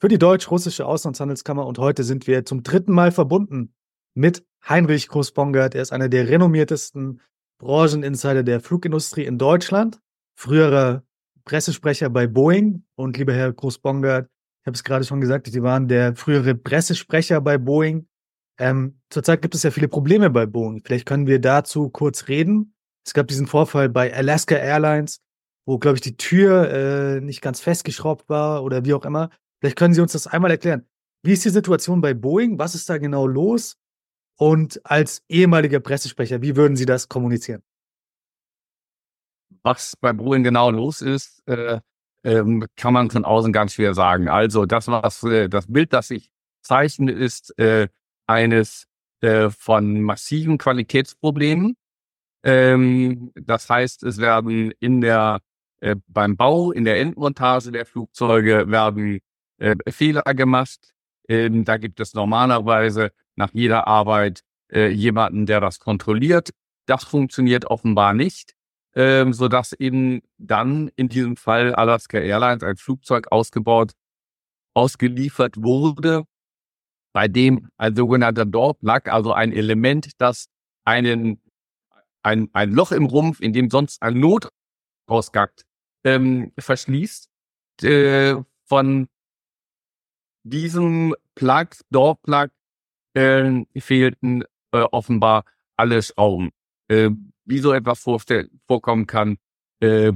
für die Deutsch-Russische Auslandshandelskammer und heute sind wir zum dritten Mal verbunden mit Heinrich Groß-Bongert. Er ist einer der renommiertesten Brancheninsider der Flugindustrie in Deutschland, früherer Pressesprecher bei Boeing und lieber Herr Groß-Bongert, ich habe es gerade schon gesagt, Sie waren der frühere Pressesprecher bei Boeing. Ähm, zurzeit gibt es ja viele Probleme bei Boeing. Vielleicht können wir dazu kurz reden. Es gab diesen Vorfall bei Alaska Airlines, wo, glaube ich, die Tür äh, nicht ganz festgeschraubt war oder wie auch immer. Vielleicht können Sie uns das einmal erklären. Wie ist die Situation bei Boeing? Was ist da genau los? Und als ehemaliger Pressesprecher, wie würden Sie das kommunizieren? Was bei Boeing genau los ist, äh, ähm, kann man von außen ganz schwer sagen. Also das, was äh, das Bild, das sich zeichnet, ist äh, eines äh, von massiven Qualitätsproblemen. Ähm, das heißt, es werden in der äh, beim Bau, in der Endmontage der Flugzeuge werden äh, Fehler gemacht. Ähm, da gibt es normalerweise nach jeder Arbeit äh, jemanden, der das kontrolliert. Das funktioniert offenbar nicht, ähm, so dass eben dann in diesem Fall Alaska Airlines ein Flugzeug ausgebaut, ausgeliefert wurde, bei dem ein sogenannter Door Plug, also ein Element, das einen ein, ein Loch im Rumpf, in dem sonst ein Notausgang ähm, verschließt, äh, von diesem Plug, Door Plug, äh, fehlten äh, offenbar alle Schrauben. Äh, wie so etwas vorkommen kann, äh,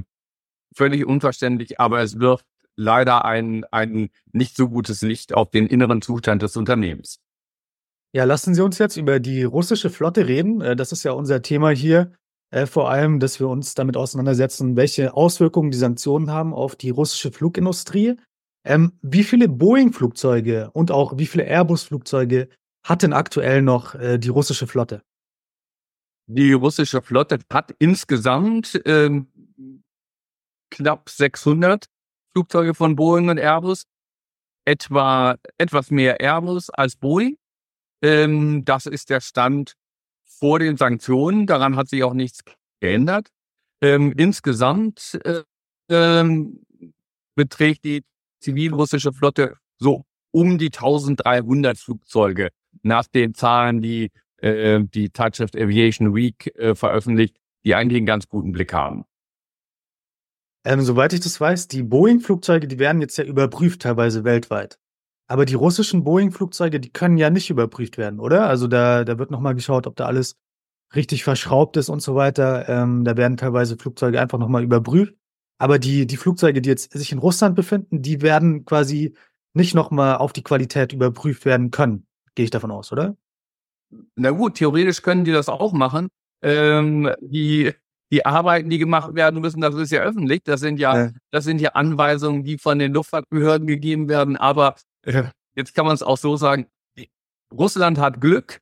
völlig unverständlich, aber es wirft leider ein, ein nicht so gutes Licht auf den inneren Zustand des Unternehmens. Ja, lassen Sie uns jetzt über die russische Flotte reden. Äh, das ist ja unser Thema hier. Äh, vor allem, dass wir uns damit auseinandersetzen, welche Auswirkungen die Sanktionen haben auf die russische Flugindustrie. Ähm, wie viele Boeing-Flugzeuge und auch wie viele Airbus-Flugzeuge hat denn aktuell noch äh, die russische Flotte? Die russische Flotte hat insgesamt ähm, knapp 600 Flugzeuge von Boeing und Airbus, etwa etwas mehr Airbus als Boeing. Ähm, das ist der Stand vor den Sanktionen. Daran hat sich auch nichts geändert. Ähm, insgesamt äh, ähm, beträgt die zivilrussische Flotte so um die 1300 Flugzeuge nach den Zahlen, die äh, die Zeitschrift Aviation Week äh, veröffentlicht, die eigentlich einen ganz guten Blick haben. Ähm, soweit ich das weiß, die Boeing-Flugzeuge, die werden jetzt ja überprüft, teilweise weltweit. Aber die russischen Boeing-Flugzeuge, die können ja nicht überprüft werden, oder? Also da, da wird nochmal geschaut, ob da alles richtig verschraubt ist und so weiter. Ähm, da werden teilweise Flugzeuge einfach nochmal überprüft. Aber die, die Flugzeuge, die jetzt sich in Russland befinden, die werden quasi nicht nochmal auf die Qualität überprüft werden können. Gehe ich davon aus, oder? Na gut, theoretisch können die das auch machen. Ähm, die, die Arbeiten, die gemacht werden müssen, das ist ja öffentlich. Das sind ja, ja. das sind ja Anweisungen, die von den Luftfahrtbehörden gegeben werden. Aber äh, jetzt kann man es auch so sagen, Russland hat Glück,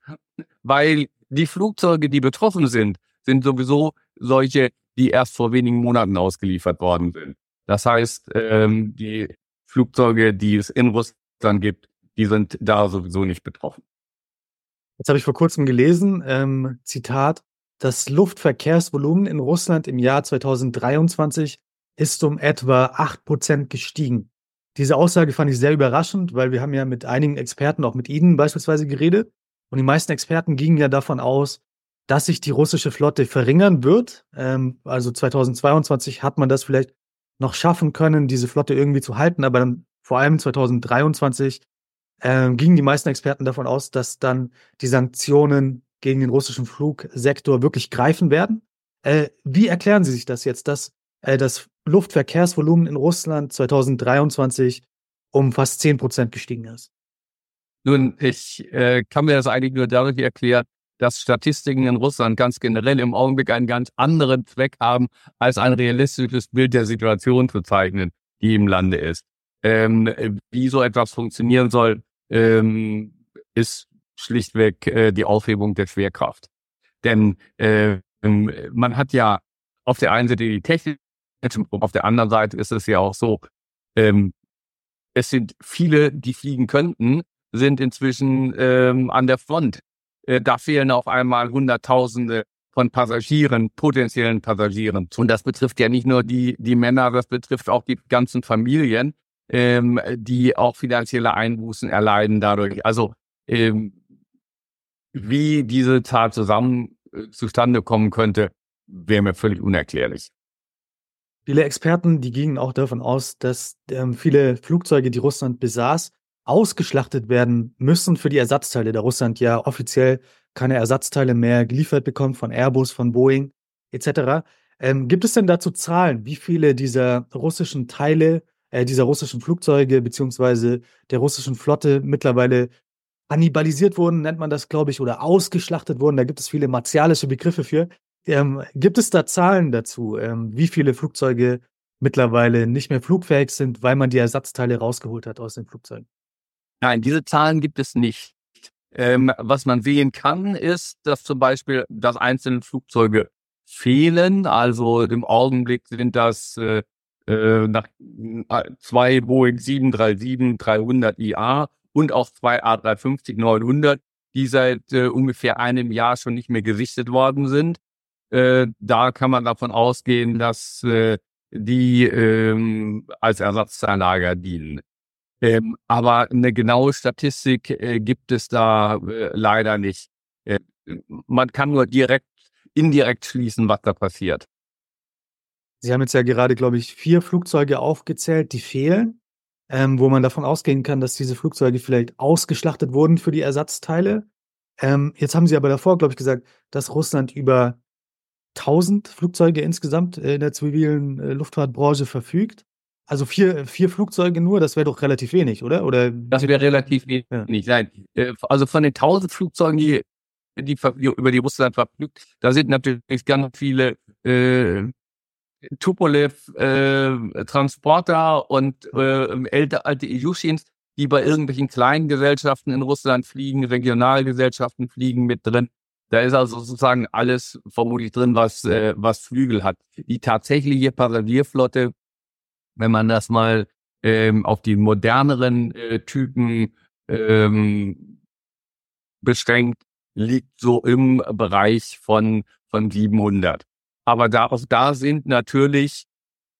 weil die Flugzeuge, die betroffen sind, sind sowieso solche, die erst vor wenigen Monaten ausgeliefert worden sind. Das heißt, ähm, die Flugzeuge, die es in Russland gibt, die sind da sowieso nicht betroffen. Jetzt habe ich vor kurzem gelesen, ähm, Zitat, das Luftverkehrsvolumen in Russland im Jahr 2023 ist um etwa 8% gestiegen. Diese Aussage fand ich sehr überraschend, weil wir haben ja mit einigen Experten, auch mit Ihnen beispielsweise geredet. Und die meisten Experten gingen ja davon aus, dass sich die russische Flotte verringern wird. Ähm, also 2022 hat man das vielleicht noch schaffen können, diese Flotte irgendwie zu halten, aber dann vor allem 2023 äh, gingen die meisten Experten davon aus, dass dann die Sanktionen gegen den russischen Flugsektor wirklich greifen werden. Äh, wie erklären Sie sich das jetzt, dass äh, das Luftverkehrsvolumen in Russland 2023 um fast 10 Prozent gestiegen ist? Nun, ich äh, kann mir das eigentlich nur dadurch erklären, dass Statistiken in Russland ganz generell im Augenblick einen ganz anderen Zweck haben, als ein realistisches Bild der Situation zu zeichnen, die im Lande ist. Ähm, wie so etwas funktionieren soll, ähm, ist schlichtweg äh, die Aufhebung der Schwerkraft. Denn äh, man hat ja auf der einen Seite die Technik, auf der anderen Seite ist es ja auch so, ähm, es sind viele, die fliegen könnten, sind inzwischen ähm, an der Front. Äh, da fehlen auf einmal Hunderttausende von Passagieren, potenziellen Passagieren. Und das betrifft ja nicht nur die, die Männer, das betrifft auch die ganzen Familien, ähm, die auch finanzielle Einbußen erleiden dadurch. Also ähm, wie diese Zahl zusammen äh, zustande kommen könnte, wäre mir völlig unerklärlich. Viele Experten, die gingen auch davon aus, dass ähm, viele Flugzeuge, die Russland besaß, ausgeschlachtet werden müssen für die Ersatzteile, da Russland ja offiziell keine Ersatzteile mehr geliefert bekommt von Airbus, von Boeing etc. Ähm, gibt es denn dazu Zahlen, wie viele dieser russischen Teile, äh, dieser russischen Flugzeuge beziehungsweise der russischen Flotte mittlerweile kannibalisiert wurden, nennt man das, glaube ich, oder ausgeschlachtet wurden? Da gibt es viele martialische Begriffe für. Ähm, gibt es da Zahlen dazu, ähm, wie viele Flugzeuge mittlerweile nicht mehr flugfähig sind, weil man die Ersatzteile rausgeholt hat aus den Flugzeugen? Nein, diese Zahlen gibt es nicht. Ähm, was man sehen kann, ist, dass zum Beispiel, dass einzelne Flugzeuge fehlen. Also im Augenblick sind das äh, äh nach äh, zwei Boeing 737-300 IA und auch zwei A350-900, die seit äh, ungefähr einem Jahr schon nicht mehr gesichtet worden sind. Äh, da kann man davon ausgehen, dass äh, die ähm, als Ersatzteillager dienen. Ähm, aber eine genaue Statistik äh, gibt es da äh, leider nicht. Äh, man kann nur direkt, indirekt schließen, was da passiert. Sie haben jetzt ja gerade, glaube ich, vier Flugzeuge aufgezählt, die fehlen, ähm, wo man davon ausgehen kann, dass diese Flugzeuge vielleicht ausgeschlachtet wurden für die Ersatzteile. Ähm, jetzt haben Sie aber davor, glaube ich, gesagt, dass Russland über 1000 Flugzeuge insgesamt in der zivilen äh, Luftfahrtbranche verfügt. Also vier, vier Flugzeuge nur, das wäre doch relativ wenig, oder? oder das wäre relativ wenig. Ja. Nein. Äh, also von den tausend Flugzeugen, die, die, über die Russland verfügt, da sind natürlich ganz viele äh, Tupolev äh, Transporter und äh, ältere alte Ilyushins, die bei irgendwelchen kleinen Gesellschaften in Russland fliegen, Regionalgesellschaften fliegen mit drin. Da ist also sozusagen alles vermutlich drin, was, äh, was Flügel hat. Die tatsächliche Passagierflotte wenn man das mal ähm, auf die moderneren äh, Typen ähm, beschränkt, liegt so im Bereich von, von 700. Aber da, da sind natürlich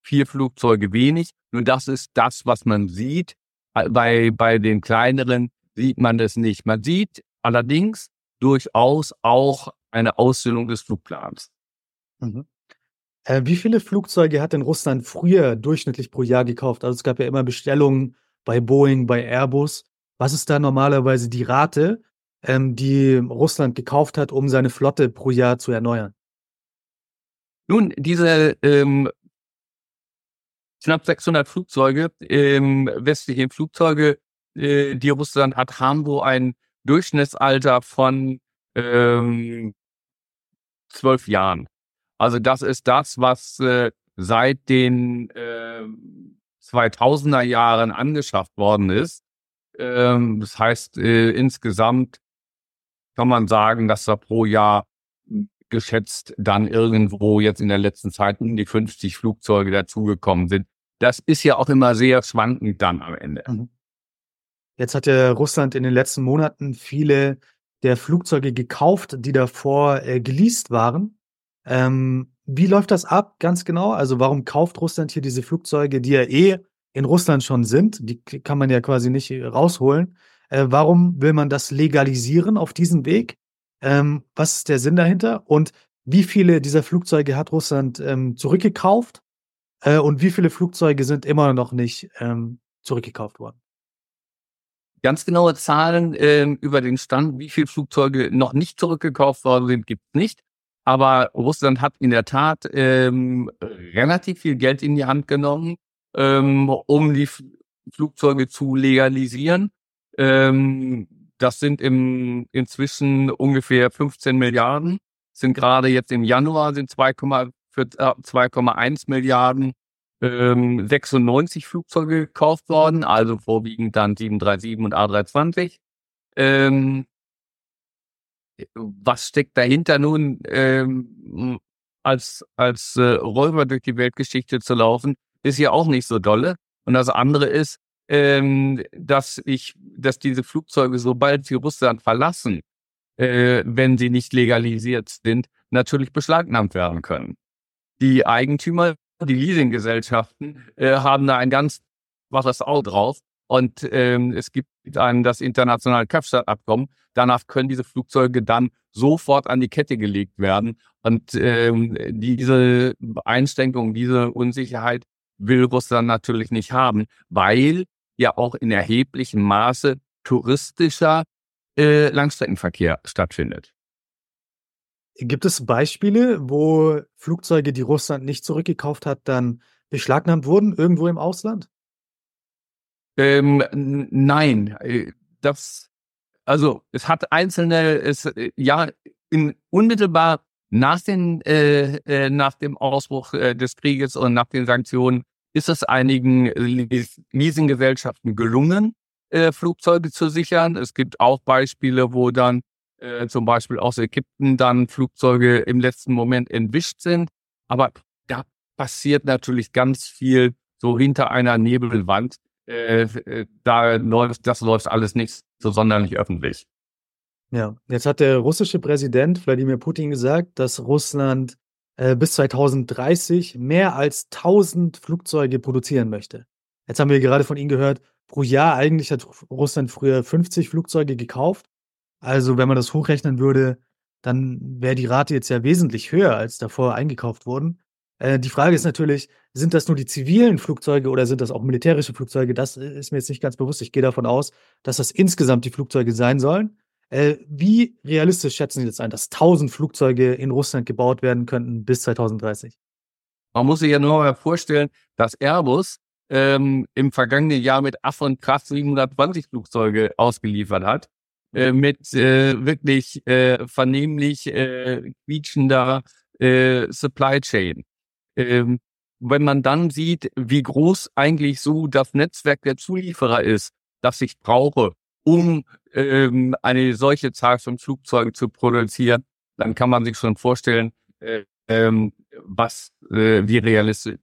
vier Flugzeuge wenig. Nur das ist das, was man sieht. Bei, bei den kleineren sieht man das nicht. Man sieht allerdings durchaus auch eine Ausstellung des Flugplans. Mhm. Äh, wie viele Flugzeuge hat denn Russland früher durchschnittlich pro Jahr gekauft? Also es gab ja immer Bestellungen bei Boeing, bei Airbus. Was ist da normalerweise die Rate, ähm, die Russland gekauft hat, um seine Flotte pro Jahr zu erneuern? Nun, diese ähm, knapp 600 Flugzeuge, ähm, westliche Flugzeuge, äh, die Russland hat, haben so ein Durchschnittsalter von ähm, zwölf Jahren. Also das ist das, was äh, seit den äh, 2000er Jahren angeschafft worden ist. Ähm, das heißt, äh, insgesamt kann man sagen, dass da pro Jahr geschätzt dann irgendwo jetzt in der letzten Zeit um die 50 Flugzeuge dazugekommen sind. Das ist ja auch immer sehr schwankend dann am Ende. Mhm. Jetzt hat ja Russland in den letzten Monaten viele der Flugzeuge gekauft, die davor äh, geleast waren. Ähm, wie läuft das ab, ganz genau? Also, warum kauft Russland hier diese Flugzeuge, die ja eh in Russland schon sind? Die kann man ja quasi nicht rausholen. Äh, warum will man das legalisieren auf diesem Weg? Ähm, was ist der Sinn dahinter? Und wie viele dieser Flugzeuge hat Russland ähm, zurückgekauft? Äh, und wie viele Flugzeuge sind immer noch nicht ähm, zurückgekauft worden? Ganz genaue Zahlen ähm, über den Stand, wie viele Flugzeuge noch nicht zurückgekauft worden sind, gibt es nicht. Aber Russland hat in der Tat ähm, relativ viel Geld in die Hand genommen, ähm, um die F Flugzeuge zu legalisieren. Ähm, das sind im, inzwischen ungefähr 15 Milliarden. Sind gerade jetzt im Januar sind 2,1 äh, Milliarden ähm, 96 Flugzeuge gekauft worden, also vorwiegend dann 737 und A320. Ähm, was steckt dahinter nun, ähm, als, als äh, Räuber durch die Weltgeschichte zu laufen, ist ja auch nicht so dolle. Und das andere ist, ähm, dass ich, dass diese Flugzeuge, sobald sie Russland verlassen, äh, wenn sie nicht legalisiert sind, natürlich beschlagnahmt werden können. Die Eigentümer, die Leasinggesellschaften, äh, haben da ein ganz waches Auge drauf. Und ähm, es gibt ein, das internationale Kapstadt-Abkommen. Danach können diese Flugzeuge dann sofort an die Kette gelegt werden. Und ähm, diese Einschränkung, diese Unsicherheit will Russland natürlich nicht haben, weil ja auch in erheblichem Maße touristischer äh, Langstreckenverkehr stattfindet. Gibt es Beispiele, wo Flugzeuge, die Russland nicht zurückgekauft hat, dann beschlagnahmt wurden, irgendwo im Ausland? Ähm, nein, äh, das, also es hat einzelne, es, äh, ja, in unmittelbar nach, den, äh, äh, nach dem Ausbruch des Krieges und nach den Sanktionen ist es einigen Leasinggesellschaften gelungen, äh, Flugzeuge zu sichern. Es gibt auch Beispiele, wo dann äh, zum Beispiel aus Ägypten dann Flugzeuge im letzten Moment entwischt sind. Aber da passiert natürlich ganz viel so hinter einer Nebelwand. Äh, äh da läuft, das läuft alles nicht so sonderlich öffentlich. Ja, jetzt hat der russische Präsident Wladimir Putin gesagt, dass Russland äh, bis 2030 mehr als 1000 Flugzeuge produzieren möchte. Jetzt haben wir gerade von Ihnen gehört, pro Jahr eigentlich hat Russland früher 50 Flugzeuge gekauft. Also wenn man das hochrechnen würde, dann wäre die Rate jetzt ja wesentlich höher, als davor eingekauft wurden. Äh, die Frage ist natürlich, sind das nur die zivilen Flugzeuge oder sind das auch militärische Flugzeuge? Das ist mir jetzt nicht ganz bewusst. Ich gehe davon aus, dass das insgesamt die Flugzeuge sein sollen. Äh, wie realistisch schätzen Sie das ein, dass 1000 Flugzeuge in Russland gebaut werden könnten bis 2030? Man muss sich ja nur mal vorstellen, dass Airbus ähm, im vergangenen Jahr mit Aff und Kraft 720 Flugzeuge ausgeliefert hat, äh, mit äh, wirklich äh, vernehmlich äh, quietschender äh, Supply Chain. Ähm, wenn man dann sieht, wie groß eigentlich so das Netzwerk der Zulieferer ist, das ich brauche, um ähm, eine solche Zahl von Flugzeugen zu produzieren, dann kann man sich schon vorstellen, äh, ähm, was äh, wie realistisch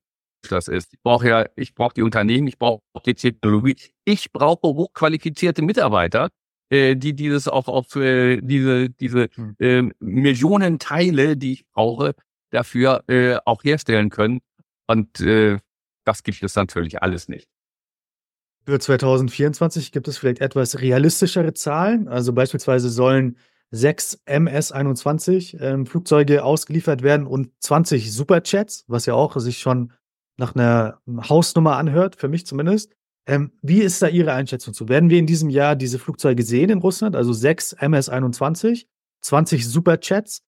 das ist. Ich brauche ja, ich brauche die Unternehmen, ich brauche die Technologie, ich brauche hochqualifizierte Mitarbeiter, äh, die dieses auch auf äh, diese diese hm. äh, Millionen Teile, die ich brauche, dafür äh, auch herstellen können. Und äh, das gibt es natürlich alles nicht. Für 2024 gibt es vielleicht etwas realistischere Zahlen. Also beispielsweise sollen sechs MS-21 ähm, Flugzeuge ausgeliefert werden und 20 Superjets, was ja auch sich schon nach einer Hausnummer anhört, für mich zumindest. Ähm, wie ist da Ihre Einschätzung zu? Werden wir in diesem Jahr diese Flugzeuge sehen in Russland? Also sechs MS-21, 20 Superjets.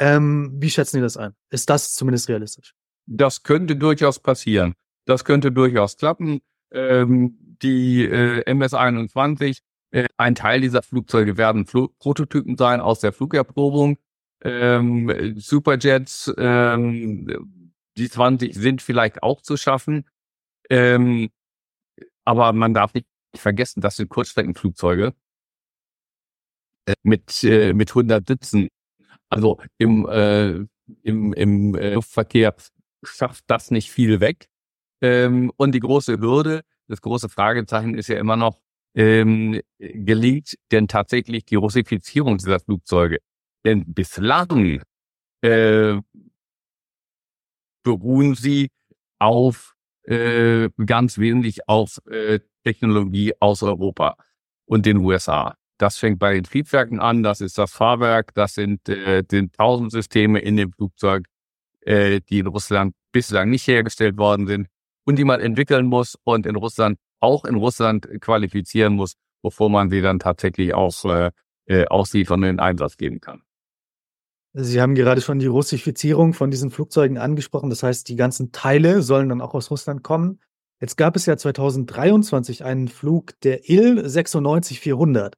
Ähm, wie schätzen Sie das ein? Ist das zumindest realistisch? Das könnte durchaus passieren. Das könnte durchaus klappen. Ähm, die äh, MS-21. Äh, ein Teil dieser Flugzeuge werden Fl Prototypen sein aus der Flugerprobung. Ähm, Superjets, ähm, die 20 sind vielleicht auch zu schaffen. Ähm, aber man darf nicht vergessen, das sind Kurzstreckenflugzeuge äh, mit, äh, mit 100 Sitzen. Also im, äh, im, im äh, Luftverkehr schafft das nicht viel weg. Ähm, und die große Hürde das große Fragezeichen ist ja immer noch, ähm, gelingt denn tatsächlich die Russifizierung dieser Flugzeuge? Denn bislang äh, beruhen sie auf äh, ganz wesentlich auf äh, Technologie aus Europa und den USA. Das fängt bei den Triebwerken an, das ist das Fahrwerk, das sind äh, den tausend Systeme in dem Flugzeug, äh, die in Russland bislang nicht hergestellt worden sind und die man entwickeln muss und in Russland, auch in Russland qualifizieren muss, bevor man sie dann tatsächlich auch äh, äh, ausliefern und in Einsatz geben kann. Sie haben gerade schon die Russifizierung von diesen Flugzeugen angesprochen. Das heißt, die ganzen Teile sollen dann auch aus Russland kommen. Jetzt gab es ja 2023 einen Flug der Il 96400.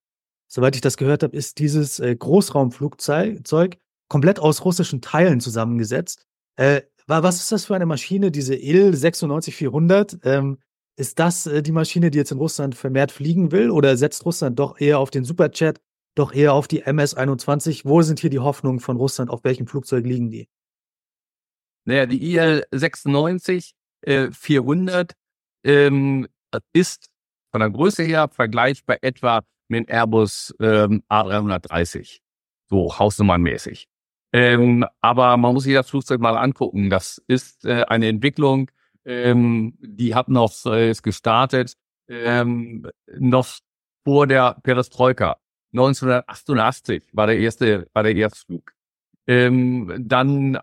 Soweit ich das gehört habe, ist dieses äh, Großraumflugzeug komplett aus russischen Teilen zusammengesetzt. Äh, was ist das für eine Maschine, diese Il 96400? Ähm, ist das äh, die Maschine, die jetzt in Russland vermehrt fliegen will? Oder setzt Russland doch eher auf den Superchat, doch eher auf die MS-21? Wo sind hier die Hoffnungen von Russland? Auf welchem Flugzeug liegen die? Naja, die IL 96 äh, 400 ähm, ist von der Größe her vergleichbar etwa mit Airbus ähm, A330, so hausnummernmäßig. Ähm, aber man muss sich das Flugzeug mal angucken. Das ist äh, eine Entwicklung, ähm, die hat noch äh, ist gestartet ähm, noch vor der Perestroika. 1988 war der erste war der erste Flug. Ähm, dann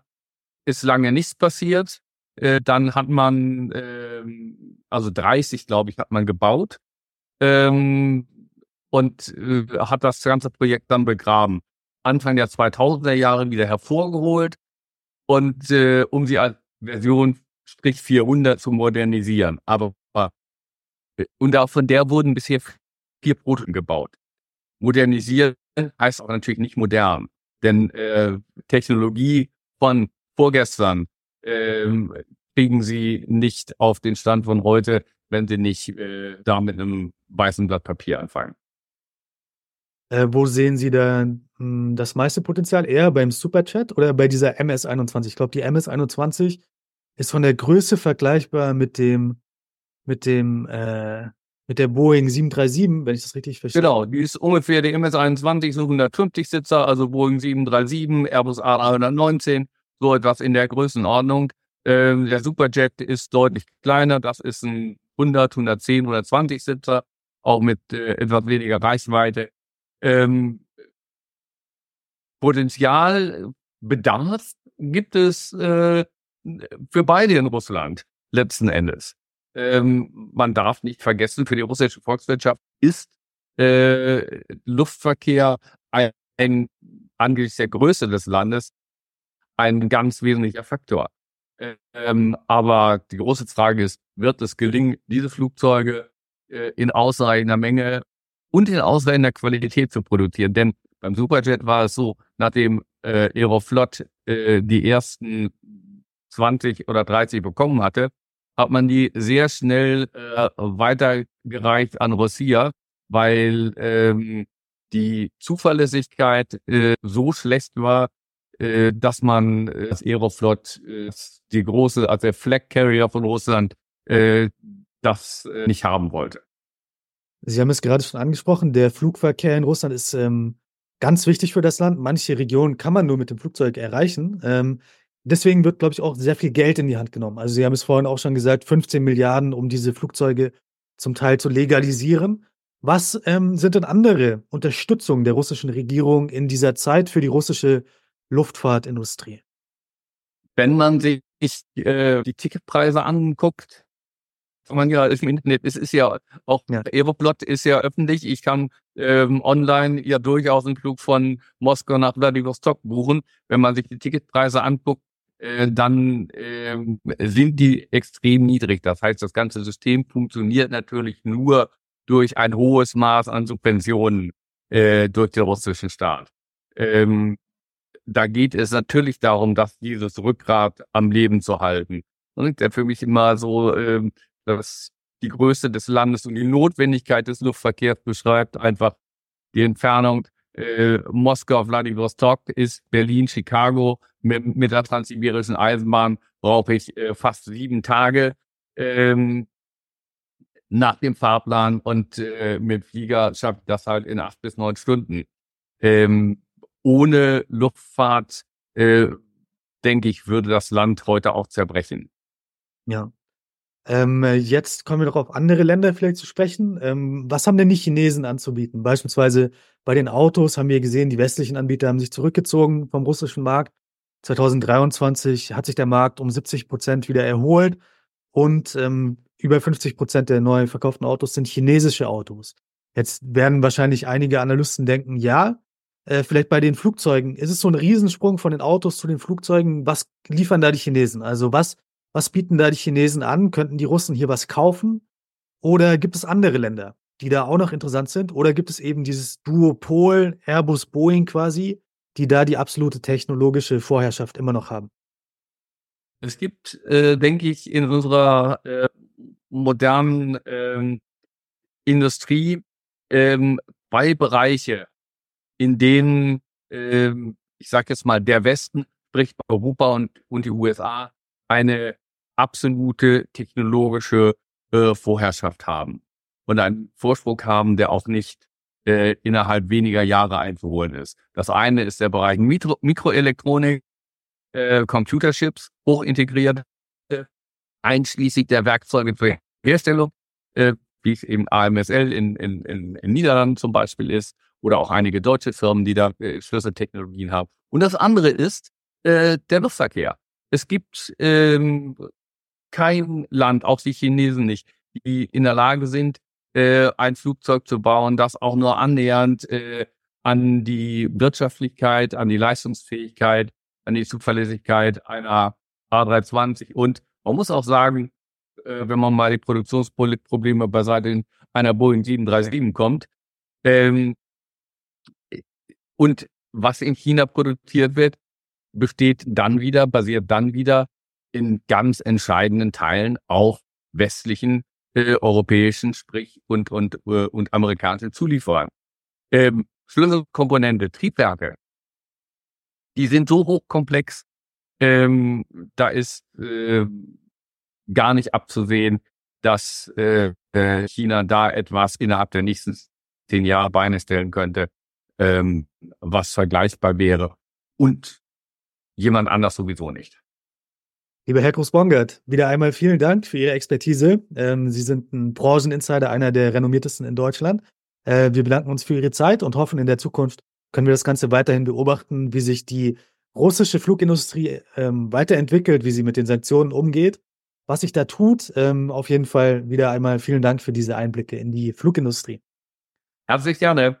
ist lange nichts passiert. Äh, dann hat man ähm, also 30 glaube ich hat man gebaut ähm, und äh, hat das ganze Projekt dann begraben. Anfang der 2000er Jahre wieder hervorgeholt und äh, um sie als Version Strich 400 zu modernisieren. Aber äh, und auch von der wurden bisher vier Prototypen gebaut. Modernisieren heißt aber natürlich nicht modern, denn äh, Technologie von vorgestern äh, kriegen sie nicht auf den Stand von heute, wenn sie nicht äh, da mit einem weißen Blatt Papier anfangen. Äh, wo sehen Sie da hm, das meiste Potenzial? Eher beim Superchat oder bei dieser MS-21? Ich glaube, die MS-21 ist von der Größe vergleichbar mit dem, mit dem, äh, mit der Boeing 737, wenn ich das richtig verstehe. Genau, die ist ungefähr die MS-21, so 150 Sitzer, also Boeing 737, Airbus A319, so etwas in der Größenordnung. Ähm, der Superjet ist deutlich kleiner, das ist ein 100, 110, 120 Sitzer, auch mit äh, etwas weniger Reichweite ähm, Potenzial, Bedarf gibt es äh, für beide in Russland letzten Endes. Ähm, man darf nicht vergessen, für die russische Volkswirtschaft ist äh, Luftverkehr ein, ein angesichts der Größe des Landes ein ganz wesentlicher Faktor. Ähm, aber die große Frage ist, wird es gelingen, diese Flugzeuge äh, in ausreichender Menge und in ausreichender Qualität zu produzieren. Denn beim Superjet war es so, nachdem äh, Aeroflot äh, die ersten 20 oder 30 bekommen hatte, hat man die sehr schnell äh, weitergereicht an Rossia, weil ähm, die Zuverlässigkeit äh, so schlecht war, äh, dass man äh, das Aeroflot, äh, die große, also der Flag Carrier von Russland, äh, das äh, nicht haben wollte. Sie haben es gerade schon angesprochen, der Flugverkehr in Russland ist ähm, ganz wichtig für das Land. Manche Regionen kann man nur mit dem Flugzeug erreichen. Ähm, deswegen wird, glaube ich, auch sehr viel Geld in die Hand genommen. Also Sie haben es vorhin auch schon gesagt, 15 Milliarden, um diese Flugzeuge zum Teil zu legalisieren. Was ähm, sind denn andere Unterstützungen der russischen Regierung in dieser Zeit für die russische Luftfahrtindustrie? Wenn man sich äh, die Ticketpreise anguckt, man ja im Internet, es ist ja auch ja. Aeroplot ist ja öffentlich. Ich kann ähm, online ja durchaus einen Flug von Moskau nach Vladivostok buchen. Wenn man sich die Ticketpreise anguckt, äh, dann äh, sind die extrem niedrig. Das heißt, das ganze System funktioniert natürlich nur durch ein hohes Maß an Subventionen äh, durch den russischen Staat. Ähm, da geht es natürlich darum, dass dieses Rückgrat am Leben zu halten. Und der für mich immer so ähm, das die Größe des Landes und die Notwendigkeit des Luftverkehrs beschreibt. Einfach die Entfernung äh, Moskau, Vladivostok ist Berlin, Chicago. Mit, mit der transsibirischen Eisenbahn brauche ich äh, fast sieben Tage ähm, nach dem Fahrplan und äh, mit Flieger schaffe ich das halt in acht bis neun Stunden. Ähm, ohne Luftfahrt, äh, denke ich, würde das Land heute auch zerbrechen. Ja, ähm, jetzt kommen wir doch auf andere Länder vielleicht zu sprechen. Ähm, was haben denn die Chinesen anzubieten? Beispielsweise bei den Autos haben wir gesehen, die westlichen Anbieter haben sich zurückgezogen vom russischen Markt. 2023 hat sich der Markt um 70 Prozent wieder erholt und ähm, über 50 Prozent der neu verkauften Autos sind chinesische Autos. Jetzt werden wahrscheinlich einige Analysten denken, ja, äh, vielleicht bei den Flugzeugen ist es so ein Riesensprung von den Autos zu den Flugzeugen. Was liefern da die Chinesen? Also was was bieten da die Chinesen an? Könnten die Russen hier was kaufen? Oder gibt es andere Länder, die da auch noch interessant sind? Oder gibt es eben dieses Duopol Airbus Boeing quasi, die da die absolute technologische Vorherrschaft immer noch haben? Es gibt, äh, denke ich, in unserer äh, modernen ähm, Industrie ähm, zwei Bereiche, in denen, ähm, ich sage jetzt mal, der Westen, sprich Europa und, und die USA, eine absolute technologische äh, Vorherrschaft haben und einen Vorsprung haben, der auch nicht äh, innerhalb weniger Jahre einzuholen ist. Das eine ist der Bereich Mikro Mikroelektronik, äh, Computerchips, hochintegriert, äh, einschließlich der Werkzeuge zur Herstellung, äh, wie es eben AMSL in, in, in, in Niederlanden zum Beispiel ist, oder auch einige deutsche Firmen, die da äh, Schlüsseltechnologien haben. Und das andere ist äh, der Luftverkehr. Es gibt ähm, kein Land, auch die Chinesen nicht, die in der Lage sind, äh, ein Flugzeug zu bauen, das auch nur annähernd äh, an die Wirtschaftlichkeit, an die Leistungsfähigkeit, an die Zuverlässigkeit einer A320 und man muss auch sagen, äh, wenn man mal die Produktionsprobleme beiseite einer Boeing 737 kommt, ähm, und was in China produziert wird, besteht dann wieder, basiert dann wieder in ganz entscheidenden Teilen auf westlichen, äh, europäischen, sprich und und äh, und amerikanischen Zulieferern. Ähm, Schlüsselkomponente, Triebwerke, die sind so hochkomplex, ähm, da ist äh, gar nicht abzusehen, dass äh, äh, China da etwas innerhalb der nächsten zehn Jahre Beine stellen könnte, ähm, was vergleichbar wäre. Und jemand anders sowieso nicht. Lieber Herr Groß-Bongert, wieder einmal vielen Dank für Ihre Expertise. Ähm, Sie sind ein Brancheninsider, einer der renommiertesten in Deutschland. Äh, wir bedanken uns für Ihre Zeit und hoffen, in der Zukunft können wir das Ganze weiterhin beobachten, wie sich die russische Flugindustrie ähm, weiterentwickelt, wie sie mit den Sanktionen umgeht, was sich da tut. Ähm, auf jeden Fall wieder einmal vielen Dank für diese Einblicke in die Flugindustrie. Herzlich gerne.